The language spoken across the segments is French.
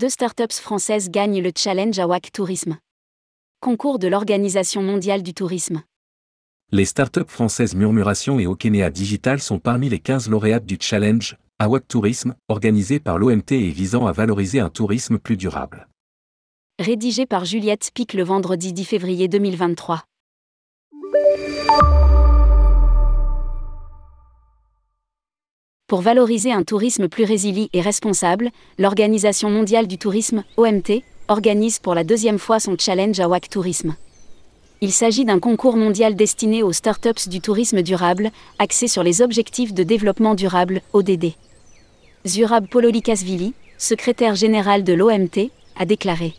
Deux startups françaises gagnent le challenge AWAC Tourisme. Concours de l'Organisation mondiale du tourisme. Les startups françaises Murmuration et Okenea Digital sont parmi les 15 lauréates du challenge AWAC Tourisme, organisé par l'OMT et visant à valoriser un tourisme plus durable. Rédigé par Juliette Pic le vendredi 10 février 2023. Pour valoriser un tourisme plus résilient et responsable, l'Organisation mondiale du tourisme, OMT, organise pour la deuxième fois son challenge AWAC Tourisme. Il s'agit d'un concours mondial destiné aux startups du tourisme durable, axé sur les objectifs de développement durable, ODD. Zurab Pololikasvili, secrétaire général de l'OMT, a déclaré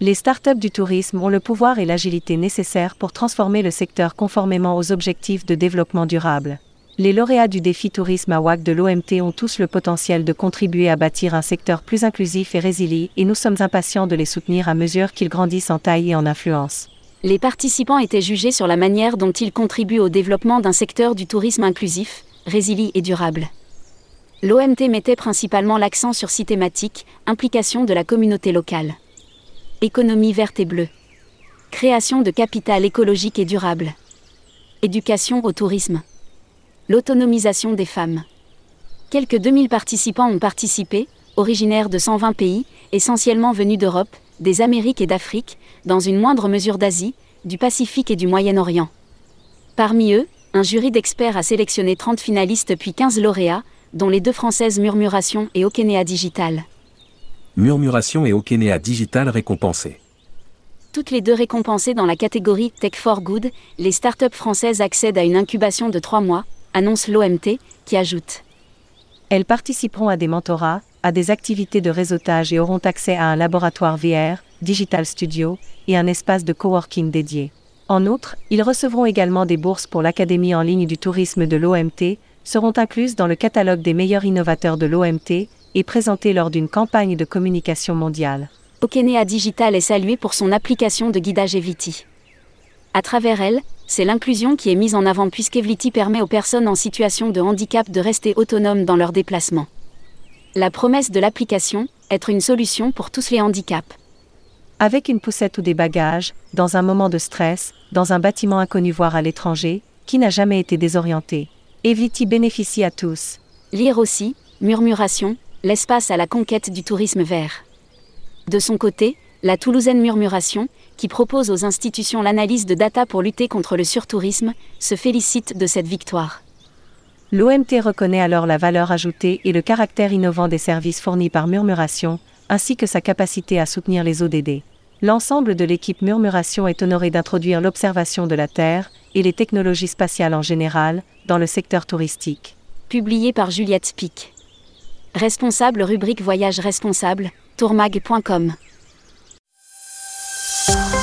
Les startups du tourisme ont le pouvoir et l'agilité nécessaires pour transformer le secteur conformément aux objectifs de développement durable. Les lauréats du défi tourisme à WAC de l'OMT ont tous le potentiel de contribuer à bâtir un secteur plus inclusif et résilient et nous sommes impatients de les soutenir à mesure qu'ils grandissent en taille et en influence. Les participants étaient jugés sur la manière dont ils contribuent au développement d'un secteur du tourisme inclusif, résilient et durable. L'OMT mettait principalement l'accent sur six thématiques implication de la communauté locale, économie verte et bleue, création de capital écologique et durable, éducation au tourisme l'autonomisation des femmes. Quelques 2000 participants ont participé, originaires de 120 pays, essentiellement venus d'Europe, des Amériques et d'Afrique, dans une moindre mesure d'Asie, du Pacifique et du Moyen-Orient. Parmi eux, un jury d'experts a sélectionné 30 finalistes puis 15 lauréats, dont les deux françaises Murmuration et Okenea Digital. Murmuration et Okenea Digital récompensés. Toutes les deux récompensées dans la catégorie Tech for Good, les startups françaises accèdent à une incubation de 3 mois, annonce l'OMT, qui ajoute. Elles participeront à des mentorats, à des activités de réseautage et auront accès à un laboratoire VR, Digital Studio, et un espace de coworking dédié. En outre, ils recevront également des bourses pour l'Académie en ligne du tourisme de l'OMT, seront incluses dans le catalogue des meilleurs innovateurs de l'OMT et présentées lors d'une campagne de communication mondiale. Okenea Digital est salué pour son application de guidage Eviti. À travers elle, c'est l'inclusion qui est mise en avant puisqu'Evlity permet aux personnes en situation de handicap de rester autonomes dans leurs déplacements. La promesse de l'application, être une solution pour tous les handicaps. Avec une poussette ou des bagages, dans un moment de stress, dans un bâtiment inconnu voire à l'étranger, qui n'a jamais été désorienté. Evlity bénéficie à tous. Lire aussi, Murmuration, l'espace à la conquête du tourisme vert. De son côté, la Toulousaine Murmuration, qui propose aux institutions l'analyse de data pour lutter contre le surtourisme, se félicite de cette victoire. L'OMT reconnaît alors la valeur ajoutée et le caractère innovant des services fournis par Murmuration, ainsi que sa capacité à soutenir les ODD. L'ensemble de l'équipe Murmuration est honoré d'introduire l'observation de la Terre et les technologies spatiales en général dans le secteur touristique. Publié par Juliette Spic. Responsable rubrique Voyage responsable, tourmag.com. Podcast.